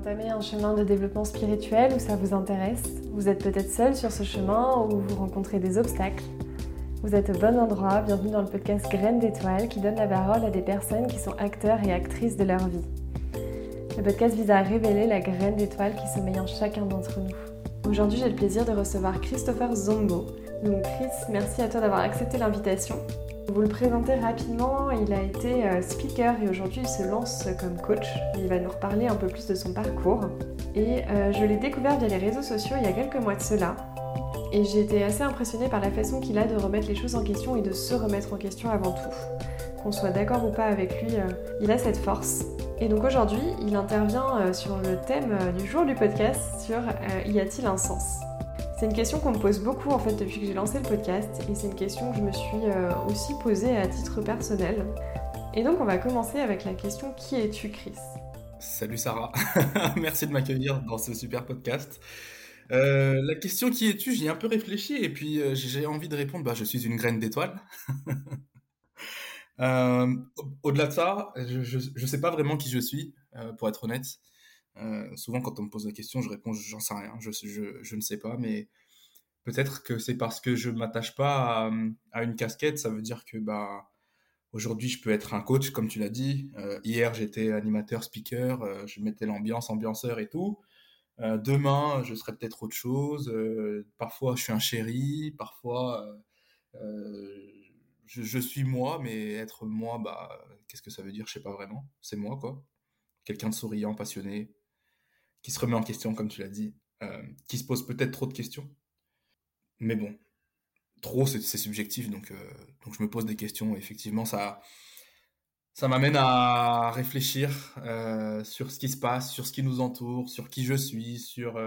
entamez un chemin de développement spirituel où ça vous intéresse. Vous êtes peut-être seul sur ce chemin ou vous rencontrez des obstacles. Vous êtes au bon endroit, bienvenue dans le podcast Graines d'étoiles qui donne la parole à des personnes qui sont acteurs et actrices de leur vie. Le podcast vise à révéler la graine d'étoile qui sommeille en chacun d'entre nous. Aujourd'hui, j'ai le plaisir de recevoir Christopher Zombo. Donc Chris, merci à toi d'avoir accepté l'invitation. Vous le présenter rapidement, il a été euh, speaker et aujourd'hui il se lance comme coach. Il va nous reparler un peu plus de son parcours. Et euh, je l'ai découvert via les réseaux sociaux il y a quelques mois de cela. Et j'ai été assez impressionnée par la façon qu'il a de remettre les choses en question et de se remettre en question avant tout. Qu'on soit d'accord ou pas avec lui, euh, il a cette force. Et donc aujourd'hui, il intervient sur le thème du jour du podcast sur Y a-t-il un sens? C'est une question qu'on me pose beaucoup en fait depuis que j'ai lancé le podcast et c'est une question que je me suis euh, aussi posée à titre personnel. Et donc on va commencer avec la question qui es-tu Chris? Salut Sarah, merci de m'accueillir dans ce super podcast. Euh, la question qui es-tu, j'y ai un peu réfléchi et puis euh, j'ai envie de répondre, bah, je suis une graine d'étoile. Au-delà de ça, je ne sais pas vraiment qui je suis, pour être honnête. Euh, souvent, quand on me pose la question, je réponds j'en sais rien, je, ne sais pas, mais peut-être que c'est parce que je m'attache pas à, à, une casquette. Ça veut dire que bah, aujourd'hui, je peux être un coach, comme tu l'as dit. Euh, hier, j'étais animateur, speaker, euh, je mettais l'ambiance, ambianceur et tout. demain, je serai peut-être autre chose. parfois, je suis un chéri, parfois, je, je, suis moi, mais être moi, bah, qu'est-ce que ça veut dire? Je sais pas vraiment. C'est moi, quoi. Quelqu'un de souriant, passionné, qui se remet en question, comme tu l'as dit, euh, qui se pose peut-être trop de questions. Mais bon, trop, c'est subjectif, donc, euh, donc je me pose des questions. Et effectivement, ça, ça m'amène à réfléchir euh, sur ce qui se passe, sur ce qui nous entoure, sur qui je suis, sur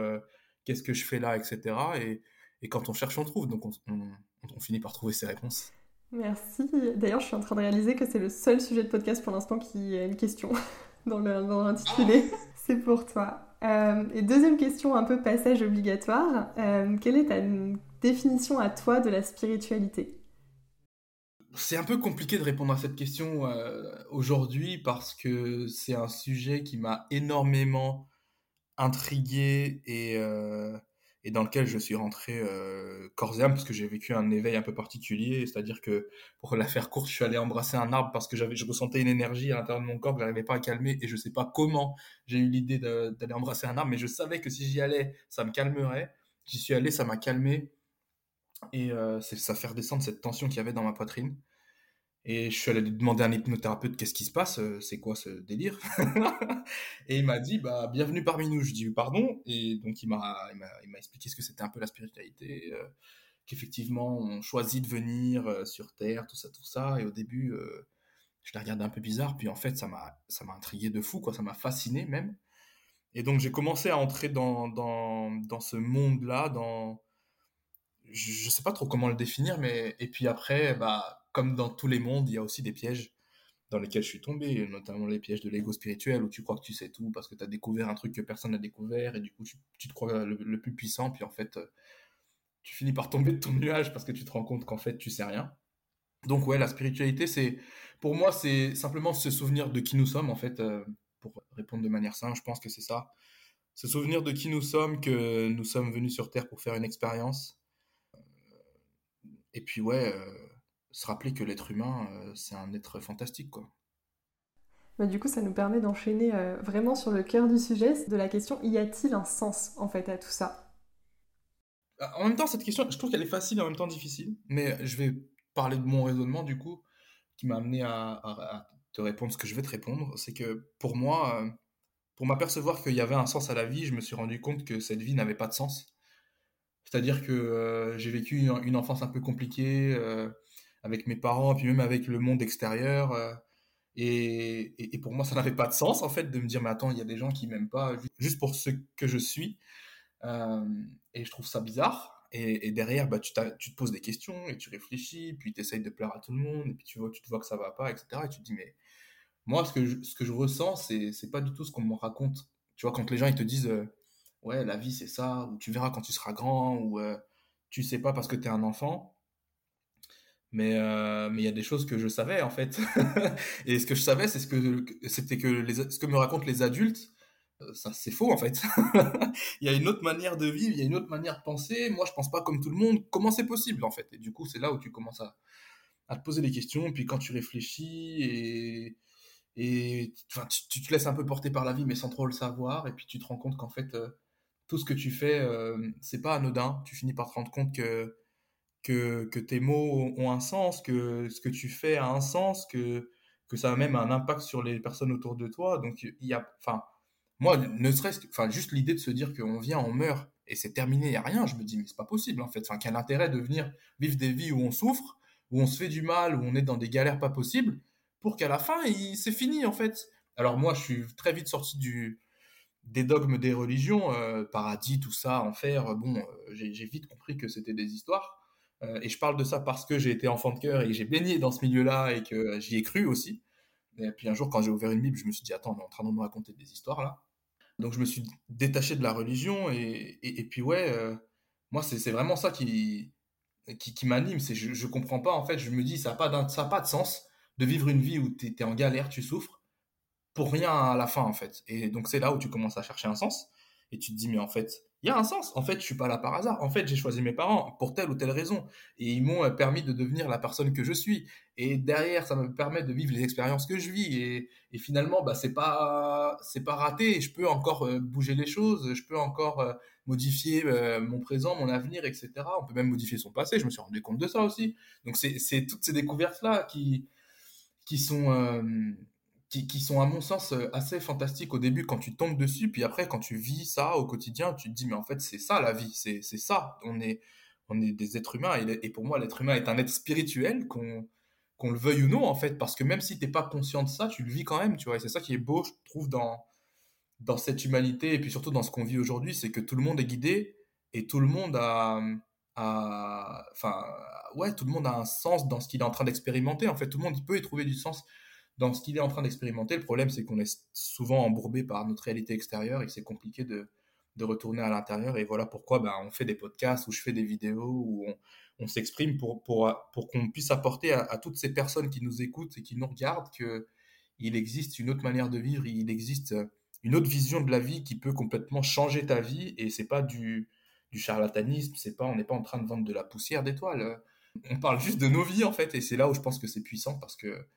qu'est-ce que je fais là, etc. Et, et, quand on cherche, on trouve. Donc on, on, finit par trouver ses réponses. Merci. D'ailleurs, je suis en train de réaliser que c'est le seul sujet de podcast pour l'instant qui a une question dans l'intitulé. c'est pour toi. Euh, et deuxième question, un peu passage obligatoire. Euh, quelle est ta définition à toi de la spiritualité? C'est un peu compliqué de répondre à cette question euh, aujourd'hui parce que c'est un sujet qui m'a énormément intrigué et et dans lequel je suis rentré euh, corps et âme parce que j'ai vécu un éveil un peu particulier. C'est-à-dire que, pour la faire courte, je suis allé embrasser un arbre parce que j'avais, je ressentais une énergie à l'intérieur de mon corps que j'arrivais pas à calmer et je sais pas comment j'ai eu l'idée d'aller embrasser un arbre, mais je savais que si j'y allais, ça me calmerait. J'y suis allé, ça m'a calmé et euh, ça fait redescendre cette tension qu'il y avait dans ma poitrine. Et je suis allé demander à un hypnothérapeute qu'est-ce qui se passe, euh, c'est quoi ce délire Et il m'a dit bah bienvenue parmi nous. Je dis pardon et donc il m'a il m'a expliqué ce que c'était un peu la spiritualité, euh, qu'effectivement on choisit de venir euh, sur terre, tout ça tout ça. Et au début je l'ai regardé un peu bizarre, puis en fait ça m'a ça m'a intrigué de fou quoi, ça m'a fasciné même. Et donc j'ai commencé à entrer dans dans dans ce monde là, dans je, je sais pas trop comment le définir, mais et puis après bah comme dans tous les mondes, il y a aussi des pièges dans lesquels je suis tombé, notamment les pièges de l'ego spirituel où tu crois que tu sais tout parce que tu as découvert un truc que personne n'a découvert et du coup tu, te crois le, plus puissant puis en fait euh, tu finis par tomber de ton nuage parce que tu te rends compte qu'en fait tu sais rien. Donc ouais, la spiritualité c'est pour moi c'est simplement se souvenir de qui nous sommes en fait euh, pour répondre de manière simple, je pense que c'est ça. Se souvenir de qui nous sommes, que nous sommes venus sur terre pour faire une expérience. Euh, et puis ouais, se rappeler que l'être humain, euh, c'est un être fantastique, quoi. Bah, du coup, ça nous permet d'enchaîner euh, vraiment sur le cœur du sujet, de la question y a-t-il un sens en fait à tout ça? Ah, En même temps, cette question, je trouve qu'elle est facile et en même temps difficile, mais je vais parler de mon raisonnement du coup, qui m'a amené à, te répondre ce que je vais te répondre. C'est que pour moi, euh, pour m'apercevoir qu'il y avait un sens à la vie, je me suis rendu compte que cette vie n'avait pas de sens. C'est-à-dire que j'ai vécu une, enfance un peu compliquée avec mes parents, puis même avec le monde extérieur. Euh, et, et, pour moi, ça n'avait pas de sens, en fait, de me dire, mais attends, il y a des gens qui m'aiment pas juste pour ce que je suis. Euh, et je trouve ça bizarre. Et, derrière, bah, tu, tu, te poses des questions et tu réfléchis, puis tu essayes de plaire à tout le monde, et puis tu vois, tu te vois que ça va pas, etc. Et tu te dis, mais moi, ce que je, ce que je ressens, c'est pas du tout ce qu'on me raconte. Tu vois, quand les gens, ils te disent, euh, ouais, la vie, c'est ça, ou tu verras quand tu seras grand, ou tu sais pas parce que tu es un enfant mais euh, mais il y a des choses que je savais en fait et ce que je savais c'est ce que c'était que ce que me racontent les adultes ça c'est faux en fait. il y a une autre manière de vivre, il y a une autre manière de penser. Moi, je pense pas comme tout le monde. Comment c'est possible en fait? Et du coup, c'est là où tu commences à, à, te poser des questions. Puis quand tu réfléchis et et tu, te laisses un peu porter par la vie, mais sans trop le savoir. Et puis tu te rends compte qu'en fait, euh, tout ce que tu fais, euh, c'est pas anodin. Tu finis par te rendre compte que, que, que tes mots ont un sens, que ce que tu fais a un sens, que que ça a même un impact sur les personnes autour de toi. Donc, il y a, enfin, moi, ne serait-ce que, enfin, juste l'idée de se dire qu'on vient, on meurt et c'est terminé, il n'y a rien, je me dis, mais c'est pas possible en fait. Enfin, quel intérêt de venir vivre des vies où on souffre, où on se fait du mal, où on est dans des galères pas possibles, pour qu'à la fin, c'est fini en fait. Alors, moi, je suis très vite sorti du, des dogmes des religions, euh, paradis, tout ça, enfer. Bon, euh, j'ai vite compris que c'était des histoires. Euh, et je parle de ça parce que j'ai été enfant de cœur et j'ai baigné dans ce milieu-là et que j'y ai cru aussi. Et puis un jour, quand j'ai ouvert une Bible, je me suis dit, attends, on est en train de me raconter des histoires là. Donc je me suis détaché de la religion et, et, puis ouais, euh, moi c'est vraiment ça qui, qui, m'anime. Je, je comprends pas en fait, je me dis, ça n'a pas, pas de sens de vivre une vie où tu es, en galère, tu souffres, pour rien à la fin en fait. Et donc c'est là où tu commences à chercher un sens et tu te dis, mais en fait, il y a un sens. En fait, je suis pas là par hasard. En fait, j'ai choisi mes parents pour telle ou telle raison. Et ils m'ont euh, permis de devenir la personne que je suis. Et derrière, ça me permet de vivre les expériences que je vis. Et, finalement, bah, c'est pas, c'est pas raté. Je peux encore euh, bouger les choses. Je peux encore euh, modifier mon présent, mon avenir, etc. On peut même modifier son passé. Je me suis rendu compte de ça aussi. Donc, c'est toutes ces découvertes-là qui, qui sont, qui, sont à mon sens euh, assez fantastiques au début quand tu tombes dessus, puis après quand tu vis ça au quotidien, tu te dis mais en fait c'est ça la vie, c'est ça, on est, on est des êtres humains et, pour moi l'être humain est un être spirituel qu'on qu'on le veuille ou non en fait, parce que même si t'es pas conscient de ça, tu le vis quand même, tu vois, et c'est ça qui est beau je trouve dans, dans cette humanité et puis surtout dans ce qu'on vit aujourd'hui, c'est que tout le monde est guidé et tout le monde a, enfin ouais tout le monde a un sens dans ce qu'il est en train d'expérimenter en fait. Tout le monde peut y trouver du sens dans ce qu'il est en train d'expérimenter. Le problème, c'est qu'on est souvent embourbé par notre réalité extérieure et que c'est compliqué de, de, retourner à l'intérieur. Et voilà pourquoi ben, on fait des podcasts, ou je fais des vidéos, où on, on s'exprime pour, pour, pour qu'on puisse apporter à, toutes ces personnes qui nous écoutent et qui nous regardent qu'il existe une autre manière de vivre, il existe une autre vision de la vie qui peut complètement changer ta vie. Et c'est pas du, du charlatanisme, c'est pas, on n'est pas en train de vendre de la poussière d'étoiles. On parle juste de nos vies en fait, et c'est là où je pense que c'est puissant parce que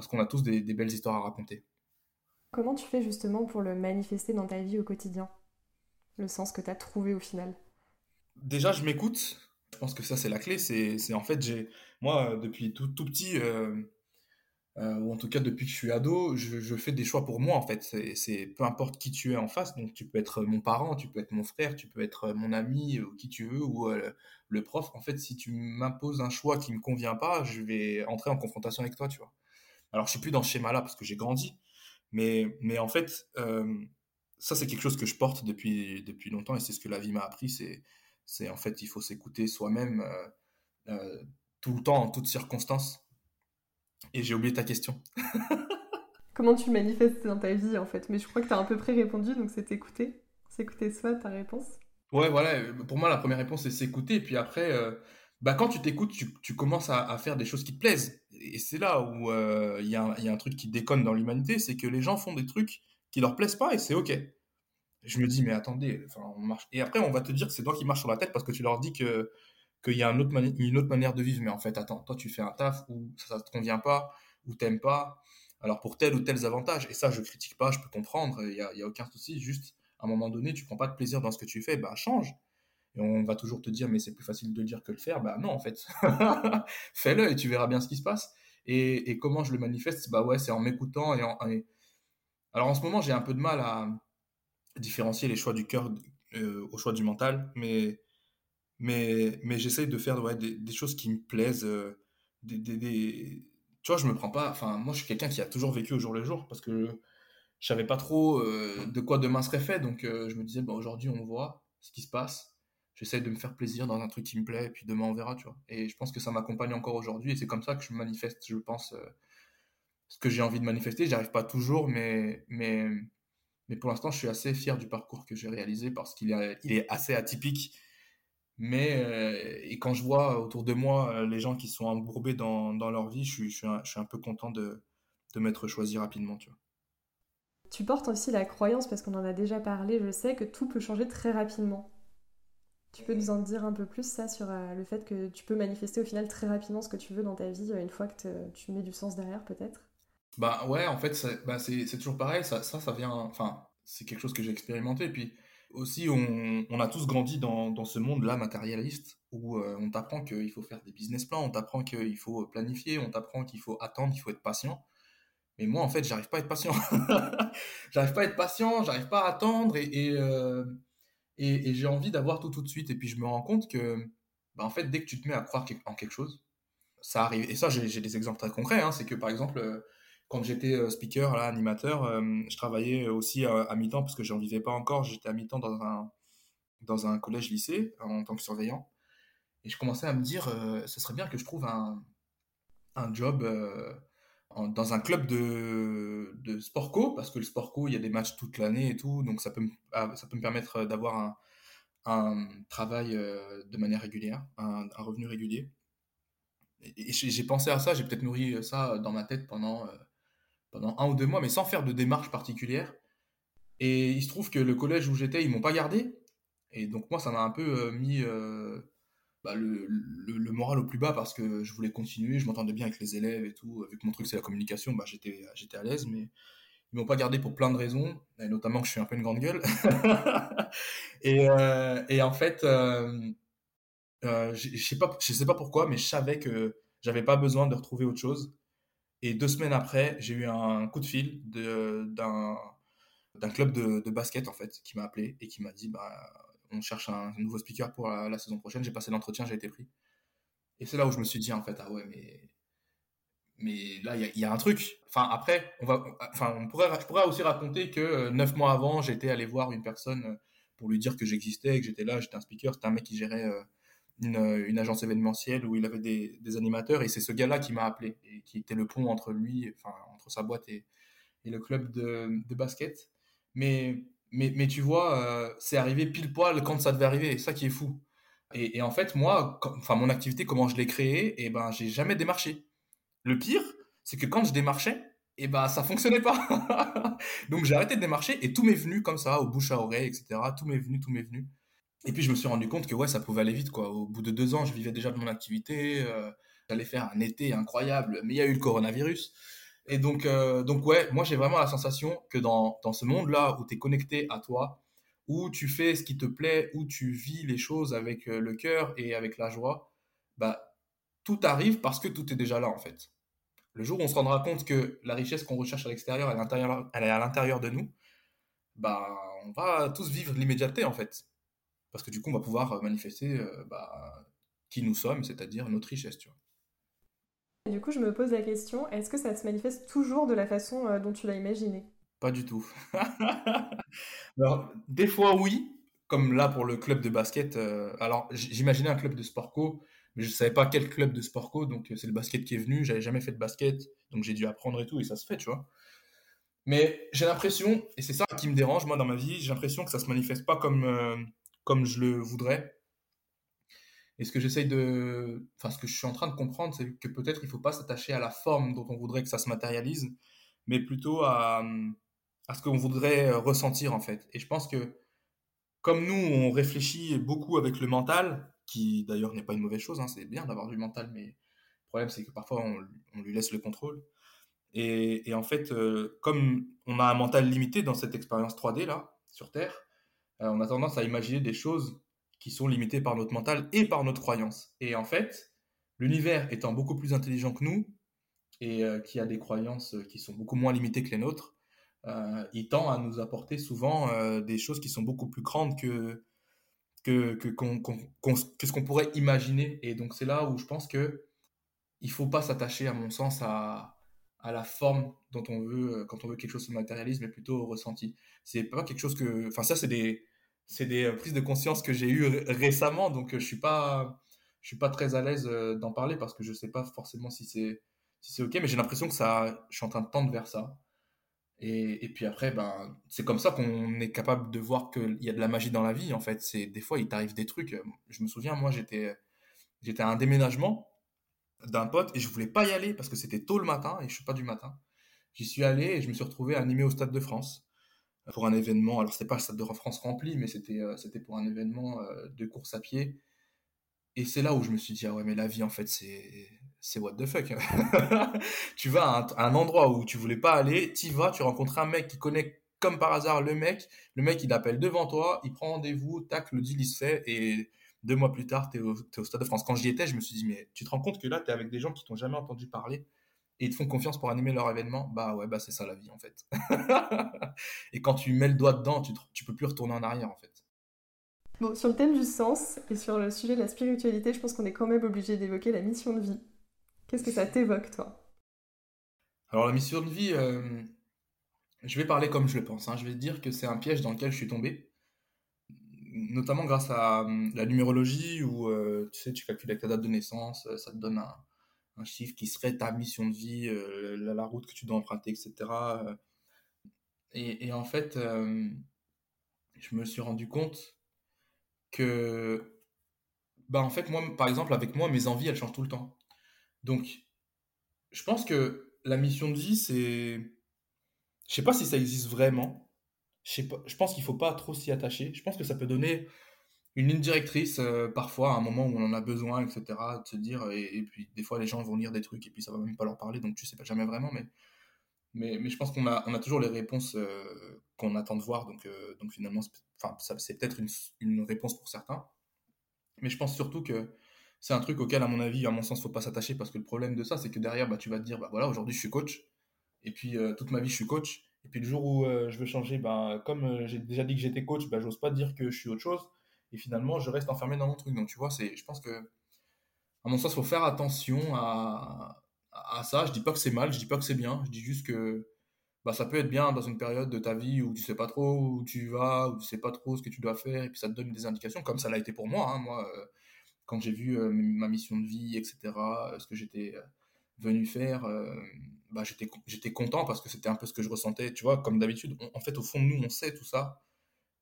parce qu'on a tous des, belles histoires à raconter. Comment tu fais justement pour le manifester dans ta vie au quotidien? Le sens que tu as trouvé au final? Déjà, je m'écoute. Je pense que ça, c'est la clé. C'est en fait, j'ai moi, depuis tout, tout petit, euh, euh, ou en tout cas depuis que je suis ado, je, fais des choix pour moi, en fait. C'est peu importe qui tu es en face. Donc, tu peux être mon parent, tu peux être mon frère, tu peux être mon ami, ou qui tu veux, ou euh, le prof. En fait, si tu m'imposes un choix qui me convient pas, je vais entrer en confrontation avec toi, tu vois. Alors, je suis plus dans ce schéma-là parce que j'ai grandi, mais, mais en fait, euh, ça, c'est quelque chose que je porte depuis, depuis longtemps et c'est ce que la vie m'a appris. C'est, c'est en fait, il faut s'écouter soi-même euh, euh, tout le temps, en toutes circonstances. Et j'ai oublié ta question. Comment tu manifestes dans ta vie, en fait? Mais je crois que tu as à peu près répondu, donc c'est écouter. C'est écouter soi, ta réponse. Ouais, voilà. Pour moi, la première réponse, c'est s'écouter. Et puis après, bah, quand tu t'écoutes, tu, tu, commences à, à, faire des choses qui te plaisent. Et c'est là où euh, il y, a un truc qui déconne dans l'humanité, c'est que les gens font des trucs qui leur plaisent pas et c'est ok. Je me dis, mais attendez, on marche. Et après, on va te dire que c'est toi qui marches sur la tête parce que tu leur dis que qu'il y a une autre manière de vivre. Mais en fait, attends, toi, tu fais un taf où ça, ne te convient pas, où t'aimes pas. Alors pour tel ou tel avantage, et ça, je critique pas, je peux comprendre, il y a, y a aucun souci. Juste, à un moment donné, tu prends pas de plaisir dans ce que tu fais, bah change et on va toujours te dire mais c'est plus facile de le dire que le faire. Bah non en fait. Fais-le et tu verras bien ce qui se passe. Et, et comment je le manifeste? Bah ouais c'est en m'écoutant et en alors en ce moment j'ai un peu de mal à différencier les choix du cœur euh, au choix du mental mais mais mais j'essaye de faire ouais, des, choses qui me plaisent euh, des, des, tu vois je me prends pas enfin moi je suis quelqu'un qui a toujours vécu au jour le jour parce que je savais pas trop euh, de quoi demain serait fait. Donc je me disais bah aujourd'hui on voit ce qui se passe j'essaie de me faire plaisir dans un truc qui me plaît, et puis demain on verra, tu vois. Et je pense que ça m'accompagne encore aujourd'hui, et c'est comme ça que je manifeste, je pense, euh, ce que j'ai envie de manifester. J'y arrive pas toujours, mais, mais, mais pour l'instant, je suis assez fier du parcours que j'ai réalisé parce qu'il est, assez atypique. Mais, euh, et quand je vois autour de moi euh, les gens qui sont embourbés dans, dans leur vie, je suis, je, suis un, je suis un peu content de, de m'être choisi rapidement, tu vois. Tu portes aussi la croyance, parce qu'on en a déjà parlé, je sais, que tout peut changer très rapidement. Tu peux nous en dire un peu plus ça sur euh, le fait que tu peux manifester au final très rapidement ce que tu veux dans ta vie euh, une fois que tu mets du sens derrière peut-être? Bah ouais, en fait c'est bah, toujours pareil, ça, ça, vient, enfin c'est quelque chose que j'ai expérimenté. Puis aussi on, a tous grandi dans, ce monde-là matérialiste où euh, on t'apprend qu'il faut faire des business plans, on t'apprend qu'il faut planifier, on t'apprend qu'il faut attendre, qu'il faut être patient. Mais moi en fait j'arrive pas à être patient. j'arrive pas à être patient, j'arrive pas à attendre et et, j'ai envie d'avoir tout tout de suite. Et puis je me rends compte que, bah, en fait, dès que tu te mets à croire en quelque chose, ça arrive. Et ça, j'ai des exemples très concrets. Hein. C'est que par exemple, euh, quand j'étais euh, speaker, là, animateur, euh, je travaillais aussi à, mi-temps parce que j'en vivais pas encore. J'étais à mi-temps dans un, dans un collège-lycée en tant que surveillant. Et je commençais à me dire, ce serait bien que je trouve un, un job dans un club de, de sport co, parce que le sport co, il y a des matchs toute l'année et tout, donc ça peut, me, ah, ça peut me permettre d'avoir un, un, travail euh, de manière régulière, un, revenu régulier. Et, j'ai pensé à ça, j'ai peut-être nourri ça dans ma tête pendant, euh, pendant un ou deux mois, mais sans faire de démarche particulière. Et il se trouve que le collège où j'étais, ils m'ont pas gardé. Et donc moi, ça m'a un peu euh, mis bah, le, moral au plus bas parce que je voulais continuer, je m'entendais bien avec les élèves et tout. Vu que mon truc c'est la communication, bah, j'étais, à l'aise, mais ils m'ont pas gardé pour plein de raisons, notamment que je suis un peu une grande gueule. et, euh, et, en fait, euh, euh, je sais pas, sais pas pourquoi, mais je savais que j'avais pas besoin de retrouver autre chose. Et deux semaines après, j'ai eu un coup de fil d'un, d'un club de, de basket en fait qui m'a appelé et qui m'a dit bah on cherche un, nouveau speaker pour la, saison prochaine. J'ai passé l'entretien, j'ai été pris. Et c'est là où je me suis dit, en fait, ah ouais, mais, mais là, il y, a un truc. Enfin, après, on va, enfin, on pourrait, je pourrais aussi raconter que euh, neuf mois avant, j'étais allé voir une personne euh, pour lui dire que j'existais, que j'étais là, j'étais un speaker. C'était un mec qui gérait euh, une, une, agence événementielle où il avait des, des animateurs. Et c'est ce gars-là qui m'a appelé et qui était le pont entre lui, enfin, entre sa boîte et, et le club de, de basket. Mais mais, mais tu vois, euh, c'est arrivé pile poil quand ça devait arriver. Ça qui est fou. Et, et en fait, moi, enfin, mon activité, comment je l'ai créée, et eh ben, j'ai jamais démarché. Le pire, c'est que quand je démarchais, et eh ben, ça fonctionnait pas. Donc, j'ai arrêté de démarcher et tout m'est venu comme ça, au bouche à oreille, etc. Tout m'est venu, tout m'est venu. Et puis, je me suis rendu compte que, ouais, ça pouvait aller vite, quoi. Au bout de deux ans, je vivais déjà de mon activité. Euh, J'allais faire un été incroyable, mais il y a eu le coronavirus. Et donc, euh, donc ouais, moi j'ai vraiment la sensation que dans, ce monde-là où tu es connecté à toi, où tu fais ce qui te plaît, où tu vis les choses avec euh, le cœur et avec la joie, bah tout arrive parce que tout est déjà là en fait. Le jour où on se rendra compte que la richesse qu'on recherche à l'extérieur, elle est à l'intérieur de nous, bah on va tous vivre l'immédiateté en fait. Parce que du coup, on va pouvoir manifester euh, bah, qui nous sommes, c'est-à-dire notre richesse. Du coup, je me pose la question, est-ce que ça se manifeste toujours de la façon euh, dont tu l'as imaginé? Pas du tout. alors, des fois, oui, comme là pour le club de basket. Euh, alors, j'imaginais un club de sport co, mais je savais pas quel club de sport co, donc euh, c'est le basket qui est venu. J'avais jamais fait de basket, donc j'ai dû apprendre et tout, et ça se fait, tu vois. Mais j'ai l'impression, et c'est ça qui me dérange, moi, dans ma vie, j'ai l'impression que ça se manifeste pas comme, comme je le voudrais. Et ce que j'essaye de, enfin, ce que je suis en train de comprendre, c'est que peut-être il faut pas s'attacher à la forme dont on voudrait que ça se matérialise, mais plutôt à, à ce qu'on voudrait ressentir, en fait. Et je pense que, comme nous, on réfléchit beaucoup avec le mental, qui d'ailleurs n'est pas une mauvaise chose, hein, c'est bien d'avoir du mental, mais le problème, c'est que parfois, on, on, lui laisse le contrôle. Et, et en fait, euh, comme on a un mental limité dans cette expérience 3D, là, sur Terre, euh, on a tendance à imaginer des choses qui sont limités par notre mental et par notre croyance. Et en fait, l'univers étant beaucoup plus intelligent que nous et euh, qui a des croyances qui sont beaucoup moins limitées que les nôtres, euh, il tend à nous apporter souvent euh, des choses qui sont beaucoup plus grandes que que, que, que ce qu'on pourrait imaginer. Et donc c'est là où je pense que il faut pas s'attacher, à mon sens, à, à la forme dont on veut, quand on veut quelque chose se matérialise, mais plutôt au ressenti. C'est pas quelque chose que, enfin ça c'est des, c'est des euh, prises de conscience que j'ai eues récemment, donc euh, je suis pas, je suis pas très à l'aise euh, d'en parler parce que je sais pas forcément si c'est, si c'est ok, mais j'ai l'impression que ça, je suis en train de tendre vers ça. Et, puis après, ben, c'est comme ça qu'on est capable de voir qu'il y a de la magie dans la vie. En fait, c'est des fois il t'arrive des trucs. Je me souviens, moi, j'étais, j'étais à un déménagement d'un pote et je voulais pas y aller parce que c'était tôt le matin et je suis pas du matin. J'y suis allé et je me suis retrouvé animé au Stade de France pour un événement. Alors, c'était pas le Stade de France rempli, mais c'était c'était pour un événement de course à pied. Et c'est là où je me suis dit, ah ouais, mais la vie, en fait, c'est, what the fuck. tu vas à un, endroit où tu voulais pas aller, tu vas, tu rencontres un mec qui connaît comme par hasard le mec, le mec il appelle devant toi, il prend rendez-vous, tac, le deal il se fait, et deux mois plus tard, tu es, au Stade de France. Quand j'y étais, je me suis dit, mais tu te rends compte que là, tu es avec des gens qui t'ont jamais entendu parler, et ils te font confiance pour animer leur événement, bah ouais, bah c'est ça la vie en fait. et quand tu mets le doigt dedans, tu, tu peux plus retourner en arrière en fait. Bon, sur le thème du sens et sur le sujet de la spiritualité, je pense qu'on est quand même obligé d'évoquer la mission de vie. Qu'est-ce que ça t'évoque, toi? Alors, la mission de vie, euh, je vais parler comme je le pense. Hein. Je vais dire que c'est un piège dans lequel je suis tombé, notamment grâce à euh, la numérologie où euh, tu sais, tu calcules avec ta date de naissance, ça te donne un, chiffre qui serait ta mission de vie, la, route que tu dois emprunter, etc. Et, et en fait, je me suis rendu compte que, bah en fait, moi, par exemple, avec moi, mes envies, elles changent tout le temps. Donc, je pense que la mission de vie, c'est. Je sais pas si ça existe vraiment. Je, sais pas... je pense qu'il faut pas trop s'y attacher. Je pense que ça peut donner une ligne directrice euh, parfois à un moment où on en a besoin, etc. De se dire. Et, puis, des fois, les gens vont lire des trucs et puis ça va même pas leur parler, donc tu sais pas jamais vraiment. Mais, mais, je pense qu'on a, on a toujours les réponses euh, qu'on attend de voir. Donc, euh, donc finalement, c'est peut-être une, réponse pour certains. Mais je pense surtout que c'est un truc auquel, à mon avis, à mon sens, faut pas s'attacher parce que le problème de ça, c'est que derrière, bah, tu vas te dire, bah voilà, aujourd'hui, je suis coach. Et puis, toute ma vie, je suis coach. Et puis, le jour où je veux changer, bah, comme j'ai déjà dit que j'étais coach, bah, j'ose pas dire que je suis autre chose. Et finalement, je reste enfermé dans mon truc. Donc, tu vois, c'est, je pense que, à mon sens, faut faire attention à, à ça. Je dis pas que c'est mal, je dis pas que c'est bien. Je dis juste que, bah, ça peut être bien dans une période de ta vie où tu sais pas trop où tu vas, où tu sais pas trop ce que tu dois faire, et puis ça te donne des indications, comme ça l'a été pour moi. Hein. moi, euh, quand j'ai vu euh, ma mission de vie, etc., euh, ce que j'étais venu faire, bah, j'étais, j'étais content parce que c'était un peu ce que je ressentais. Tu vois, comme d'habitude, en fait, au fond de nous, on sait tout ça,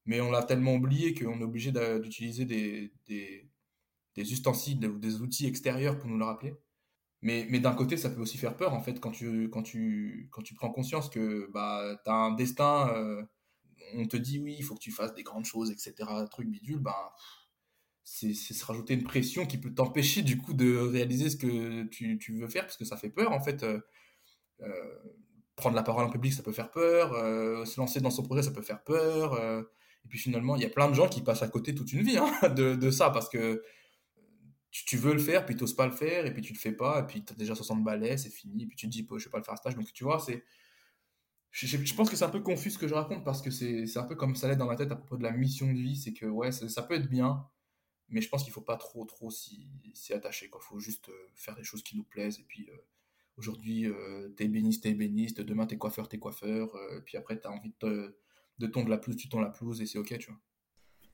mais on l'a tellement oublié qu'on est obligé d'utiliser des, des, ustensiles ou des outils extérieurs pour nous le rappeler. Mais, mais d'un côté, ça peut aussi faire peur, en fait, quand tu, quand tu, quand tu prends conscience que bah, tu as un destin, euh, on te dit oui, il faut que tu fasses des grandes choses, etc., truc bidule, bah, c'est se rajouter une pression qui peut t'empêcher, du coup, de réaliser ce que tu, tu, veux faire, parce que ça fait peur, en fait. Euh, euh prendre la parole en public, ça peut faire peur. Se lancer dans son projet, ça peut faire peur. Et puis finalement, il y a plein de gens qui passent à côté toute une vie hein, de, de ça, parce que tu, veux le faire, puis tu n'oses pas le faire, et puis tu le fais pas, et puis tu as déjà 60 balais, c'est fini, et puis tu te dis, je vais pas le faire à stage. Donc tu vois, c'est. Je, pense que c'est un peu confus ce que je raconte parce que c'est un peu comme ça l'est dans ma tête à propos de la mission de vie. C'est que ouais, ça, peut être bien, mais je pense qu'il faut pas trop trop s'y attacher. Il faut juste euh, faire des choses qui nous plaisent. Et puis euh, aujourd'hui, euh, t'es ébéniste, t'es ébéniste. Demain, t'es coiffeur, t'es coiffeur. et puis après, t'as envie de, de tondre la pelouse, tu tonds la pelouse et c'est ok, tu vois.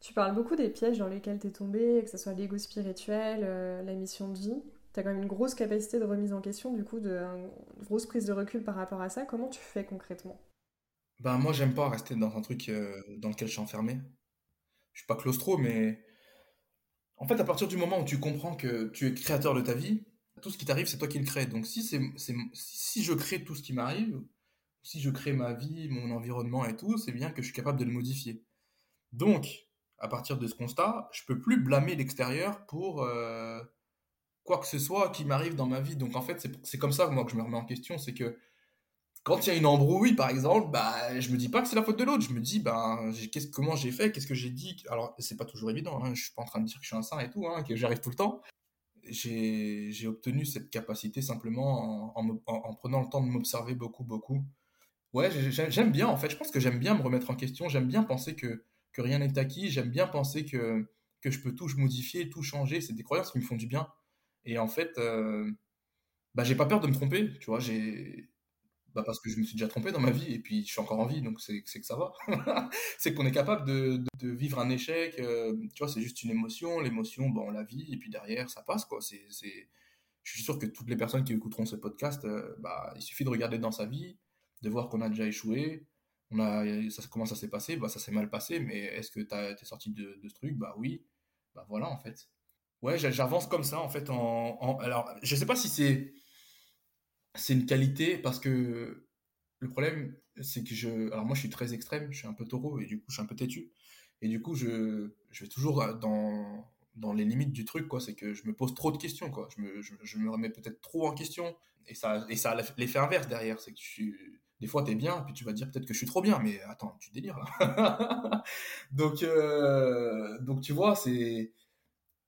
Tu parles beaucoup des pièges dans lesquels tu es tombé, que ce soit l'ego spirituel, euh, la mission de vie. Tu as quand même une grosse capacité de remise en question, du coup, de, une grosse prise de recul par rapport à ça. Comment tu fais concrètement? Ben moi, j'aime pas rester dans un truc euh, dans lequel je suis enfermé. Je suis pas claustro, mais en fait, à partir du moment où tu comprends que tu es créateur de ta vie, tout ce qui t'arrive, c'est toi qui le crée. Donc si, c'est, si je crée tout ce qui m'arrive, si je crée ma vie, mon environnement et tout, c'est bien que je suis capable de le modifier. Donc, à partir de ce constat, je peux plus blâmer l'extérieur pour euh, quoi que ce soit qui m'arrive dans ma vie. Donc en fait, c'est comme ça moi que je me remets en question, c'est que quand il y a une embrouille, par exemple, bah, je me dis pas que c'est la faute de l'autre. Je me dis, ben, comment j'ai fait, qu'est-ce que j'ai dit? Alors, c'est pas toujours évident. Hein, je suis pas en train de dire que je suis un saint et tout, hein, que j'arrive tout le temps. J'ai obtenu cette capacité simplement en, en prenant le temps de m'observer beaucoup, beaucoup. Ouais, j'aime bien en fait. Je pense que j'aime bien me remettre en question. J'aime bien penser que que rien n'est acquis. J'aime bien penser que, que je peux tout modifier, tout changer. C'est des croyances qui me font du bien. Et en fait, euh, bah, j'ai pas peur de me tromper, tu vois. J'ai bah, parce que je me suis déjà trompé dans ma vie et puis je suis encore en vie, donc c'est que ça va. c'est qu'on est capable de, de, vivre un échec. Euh, tu vois, c'est juste une émotion. L'émotion, bon, on la vit et puis derrière, ça passe, quoi. C'est, je suis sûr que toutes les personnes qui écouteront ce podcast, euh, bah, il suffit de regarder dans sa vie, de voir qu'on a déjà échoué, on a, ça, comment ça s'est passé? Bah, Ça s'est mal passé, mais est-ce que tu es sorti de, ce truc? Bah oui. Bah voilà, en fait. Ouais, j'avance comme ça, en fait. En, alors, je sais pas si c'est c'est une qualité, parce que le problème, c'est que je. Alors, moi, je suis très extrême, je suis un peu taureau et du coup, je suis un peu têtu. Et du coup, je, je vais toujours dans, dans les limites du truc, quoi. C'est que je me pose trop de questions, quoi. Je me, je, me remets peut-être trop en question. Et ça, et ça a l'effet inverse derrière. C'est que tu, des fois, t'es bien, puis tu vas dire peut-être que je suis trop bien, mais attends, tu délires là. donc, euh, donc, tu vois, c'est,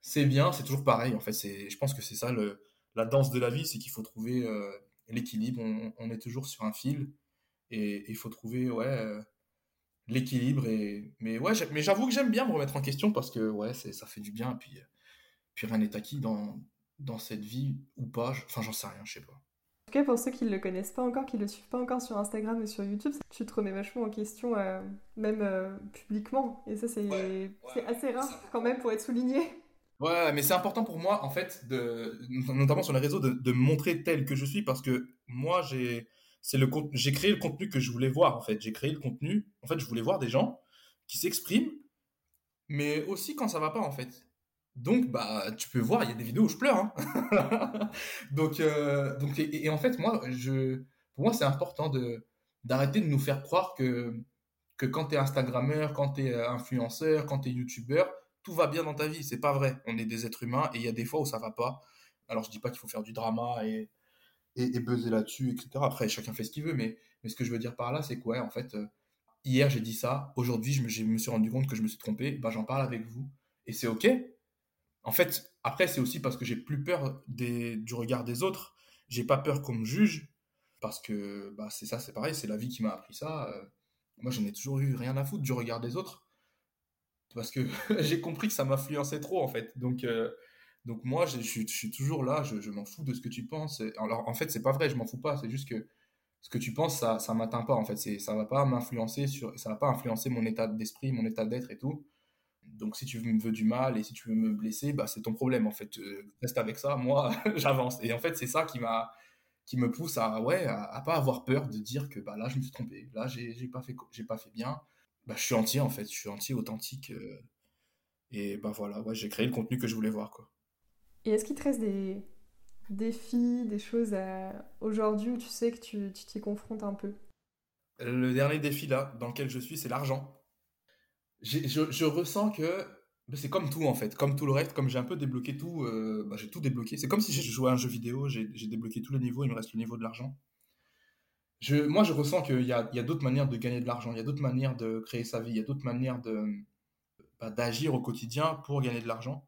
c'est bien, c'est toujours pareil. En fait, c'est, je pense que c'est ça le, la danse de la vie, c'est qu'il faut trouver euh, l'équilibre. On, est toujours sur un fil et il faut trouver, ouais. Euh, l'équilibre et mais ouais mais j'avoue que j'aime bien me remettre en question parce que ouais ça fait du bien et puis puis rien n'est acquis dans dans cette vie ou pas enfin j'en sais rien je sais pas en tout cas pour ceux qui ne le connaissent pas encore qui le suivent pas encore sur Instagram ou sur YouTube tu te remets vachement en question euh, même euh, publiquement et ça c'est assez rare quand même pour être souligné Ouais, mais c'est important pour moi, en fait, de, notamment sur les réseaux, de, de me montrer tel que je suis, parce que moi, j'ai, le j'ai créé le contenu que je voulais voir en fait. J'ai créé le contenu. En fait, je voulais voir des gens qui s'expriment, mais aussi quand ça va pas en fait. Donc bah tu peux voir, il y a des vidéos où je pleure. Hein. donc euh, donc et, en fait moi je pour moi c'est important de d'arrêter de nous faire croire que que quand tu es instagrammeur, quand tu es euh, influenceur, quand tu es youtubeur, tout va bien dans ta vie, c'est pas vrai. On est des êtres humains et il y a des fois où ça va pas. Alors je dis pas qu'il faut faire du drama et et, et buzzer là-dessus, etc. Après, chacun fait ce qu'il veut, mais, mais ce que je veux dire par là, c'est quoi en fait, euh, hier j'ai dit ça, aujourd'hui je me, je me, suis rendu compte que je me suis trompé, bah, j'en parle avec vous. Et c'est OK. En fait, après, c'est aussi parce que j'ai plus peur du regard des autres. J'ai pas peur qu'on me juge, parce que bah, c'est ça, c'est pareil, c'est la vie qui m'a appris ça. Euh, moi, j'en ai toujours eu rien à foutre du regard des autres. Parce que j'ai compris que ça m'influençait trop, en fait. Donc, euh, donc moi, je, suis toujours là, je, m'en fous de ce que tu penses. Alors en fait, c'est pas vrai, je m'en fous pas. C'est juste que ce que tu penses, ça, ça m'atteint pas. En fait, ça va pas m'influencer sur, ça va pas influencer mon état d'esprit, mon état d'être et tout. Donc si tu me veux du mal et si tu veux me blesser, bah c'est ton problème en fait. Euh, reste avec ça, moi j'avance. Et en fait, c'est ça qui m'a, qui me pousse à ouais, à, pas avoir peur de dire que bah là je me suis trompé, là j'ai, pas fait, j'ai pas fait bien. Bah je suis entier en fait, je suis entier, authentique. Euh, et bah voilà, ouais, j'ai créé le contenu que je voulais voir quoi. Et est-ce qu'il te reste des défis, des choses aujourd'hui où tu sais que tu t'y confrontes un peu? Le dernier défi là, dans lequel je suis, c'est l'argent. Je, je, ressens que ben, c'est comme tout en fait, comme tout le reste, comme j'ai un peu débloqué tout, euh, ben, j'ai tout débloqué. C'est comme si j'ai joué à un jeu vidéo, j'ai débloqué tous les niveaux, il me reste le niveau de l'argent. Je, moi, je ressens qu'il y a, a d'autres manières de gagner de l'argent, il y a d'autres manières de créer sa vie, il y a d'autres manières de ben, d'agir au quotidien pour gagner de l'argent.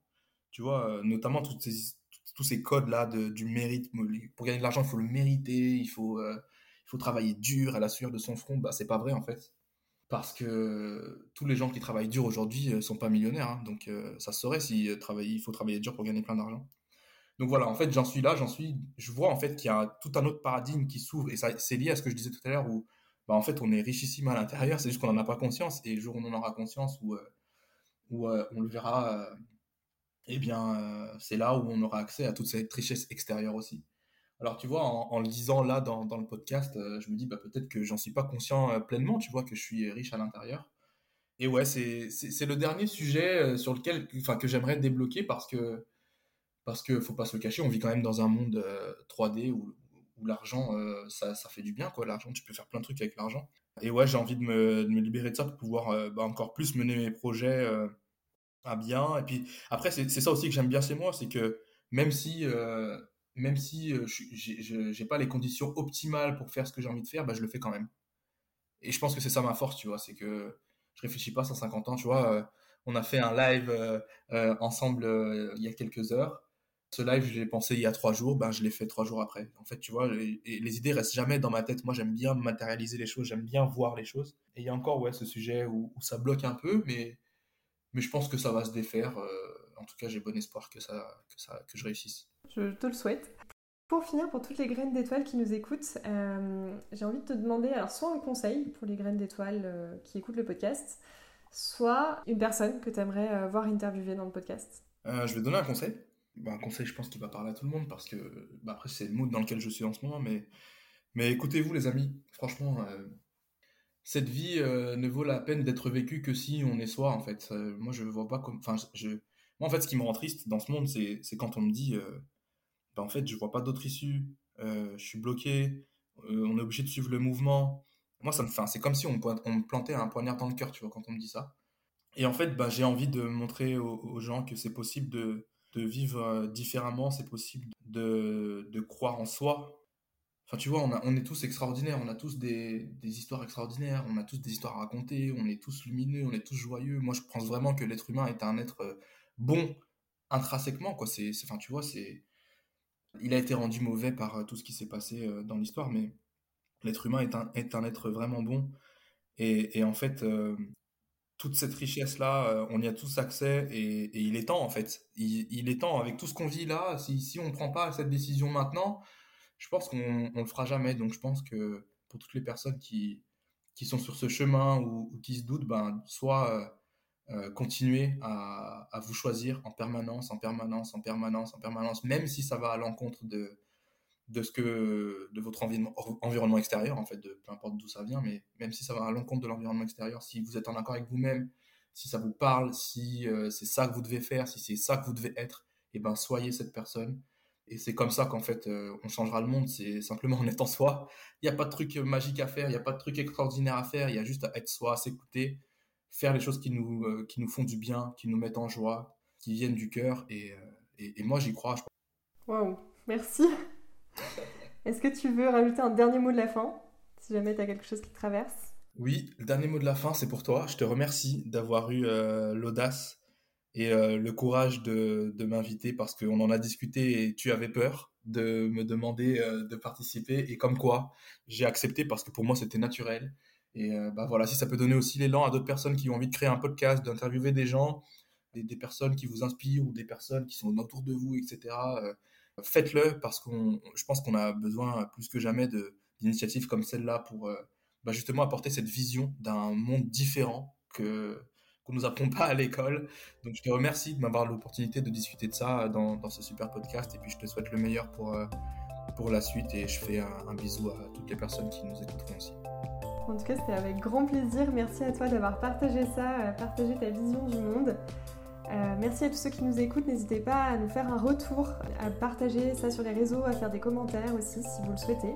Tu vois, euh, notamment tous ces codes-là du mérite. Pour gagner de l'argent, il faut le mériter, il faut, euh, il faut travailler dur à la sueur de son front. Bah, c'est pas vrai, en fait. Parce que tous les gens qui travaillent dur aujourd'hui euh, sont pas millionnaires. Hein. donc, ça serait si il faut travailler dur pour gagner plein d'argent. Donc voilà, en fait, j'en suis là, j'en suis. Je vois en fait qu'il y a tout un autre paradigme qui s'ouvre et c'est lié à ce que je disais tout à l'heure où, bah, en fait, on est richissime à l'intérieur, c'est juste qu'on n'en a pas conscience et le jour où on en aura conscience, où, où on le verra eh bien, euh, c'est là où on aura accès à toute cette richesse extérieure aussi. Alors, tu vois, en, le disant là dans, le podcast, euh, je me dis bah, peut-être que j'en suis pas conscient euh, pleinement, tu vois, que je suis riche à l'intérieur. Et ouais, c'est, le dernier sujet sur lequel, enfin, que j'aimerais débloquer parce que, parce que faut pas se le cacher, on vit quand même dans un monde 3D où, l'argent, ça, fait du bien, quoi. L'argent, tu peux faire plein de trucs avec l'argent. Et ouais, j'ai envie de me, libérer de ça pour pouvoir bah, encore plus mener mes projets bien. Et puis après, c'est ça aussi que j'aime bien chez moi, c'est que même si, euh, même si euh, je j'ai pas les conditions optimales pour faire ce que j'ai envie de faire, bah, je le fais quand même. Et je pense que c'est ça ma force, tu vois, c'est que je réfléchis pas à 150 ans, tu vois. Euh, on a fait un live ensemble il y a quelques heures. Ce live, je l'ai pensé il y a trois jours, ben, je l'ai fait trois jours après. En fait, tu vois, les, les idées restent jamais dans ma tête. Moi, j'aime bien matérialiser les choses, j'aime bien voir les choses. Et il y a encore, ouais, ce sujet où, ça bloque un peu, mais mais je pense que ça va se défaire. Euh, en tout cas, j'ai bon espoir que, ça, que je réussisse. Je te le souhaite. Pour finir, pour toutes les graines d'étoiles qui nous écoutent, euh, j'ai envie de te demander alors soit un conseil pour les graines d'étoiles euh, qui écoutent le podcast, soit une personne que tu aimerais voir interviewer dans le podcast. je vais donner un conseil. Bah, un conseil, je pense, qui va parler à tout le monde parce que, bah, après, c'est le mood dans lequel je suis en ce moment. Mais, mais écoutez-vous, les amis. Franchement, cette vie euh, ne vaut la peine d'être vécue que si on est soi, en fait. Euh, moi, je vois pas comme. Enfin. Moi, en fait, ce qui me rend triste dans ce monde, c'est quand on me dit euh, bah, en fait, je vois pas d'autre issue, je suis bloqué, on est obligé de suivre le mouvement. Moi, ça me fait, c'est comme si on, me plantait un poignard dans le cœur, tu vois, quand on me dit ça. Et en fait, bah, j'ai envie de montrer aux, gens que c'est possible de, vivre différemment, c'est possible de, croire en soi, Enfin, tu vois, on, est tous extraordinaires, on a tous des, histoires extraordinaires, on a tous des histoires à raconter, on est tous lumineux, on est tous joyeux. Moi, je pense vraiment que l'être humain est un être euh, bon intrinsèquement, quoi. C'est, enfin, tu vois, c'est, il a été rendu mauvais par euh, tout ce qui s'est passé euh, dans l'histoire, mais l'être humain est un, est un être vraiment bon. Et, en fait, toute cette richesse-là, on y a tous accès et, il est temps, en fait. Il, est temps, avec tout ce qu'on vit là, si, on ne prend pas cette décision maintenant, je pense qu'on ne le fera jamais. Donc je pense que pour toutes les personnes qui, qui sont sur ce chemin ou, qui se doutent, ben, soit euh, euh, continuer à, vous choisir en permanence, en permanence, en permanence, en permanence, même si ça va à l'encontre de, de, ce que, de votre environnement, extérieur, en fait, de, peu importe d'où ça vient, mais même si ça va à l'encontre de l'environnement extérieur, si vous êtes en accord avec vous-même, si ça vous parle, si euh, c'est ça que vous devez faire, si c'est ça que vous devez être, et eh ben soyez cette personne et c'est comme ça qu'en fait, euh, on changera le monde. C'est simplement en étant soi. Il n'y a pas de truc magique à faire, il n'y a pas de truc extraordinaire à faire. Il y a juste à être soi, à s'écouter, faire les choses qui nous, euh, qui nous font du bien, qui nous mettent en joie, qui viennent du cœur. Et, euh, et, moi, j'y crois. Waouh, merci. Est-ce que tu veux rajouter un dernier mot de la fin, si jamais tu as quelque chose qui te traverse? Oui, le dernier mot de la fin, c'est pour toi. Je te remercie d'avoir eu l'audace et euh, le courage de, de m'inviter parce qu'on en a discuté et tu avais peur de me demander euh, de participer et comme quoi j'ai accepté parce que pour moi c'était naturel et euh, bah voilà si ça peut donner aussi l'élan à d'autres personnes qui ont envie de créer un podcast d'interviewer des gens des, personnes qui vous inspirent ou des personnes qui sont autour de vous etc faites-le parce qu'on je pense qu'on a besoin plus que jamais d'initiatives comme celle-là pour bah justement apporter cette vision d'un monde différent que qu'on nous apprend pas à l'école. Donc je te remercie de m'avoir l'opportunité de discuter de ça dans, ce super podcast et puis je te souhaite le meilleur pour, euh, pour la suite et je fais un, bisou à toutes les personnes qui nous écouteront aussi. En tout cas, c'était avec grand plaisir. Merci à toi d'avoir partagé ça, euh, partagé ta vision du monde. Euh, merci à tous ceux qui nous écoutent. N'hésitez pas à nous faire un retour, à partager ça sur les réseaux, à faire des commentaires aussi si vous le souhaitez.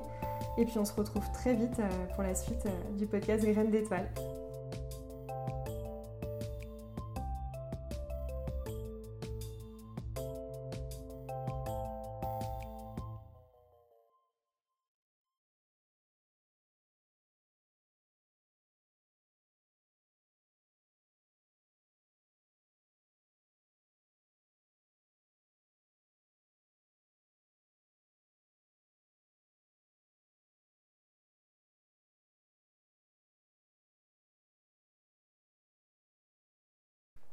Et puis on se retrouve très vite pour la suite du podcast Graines d'étoiles.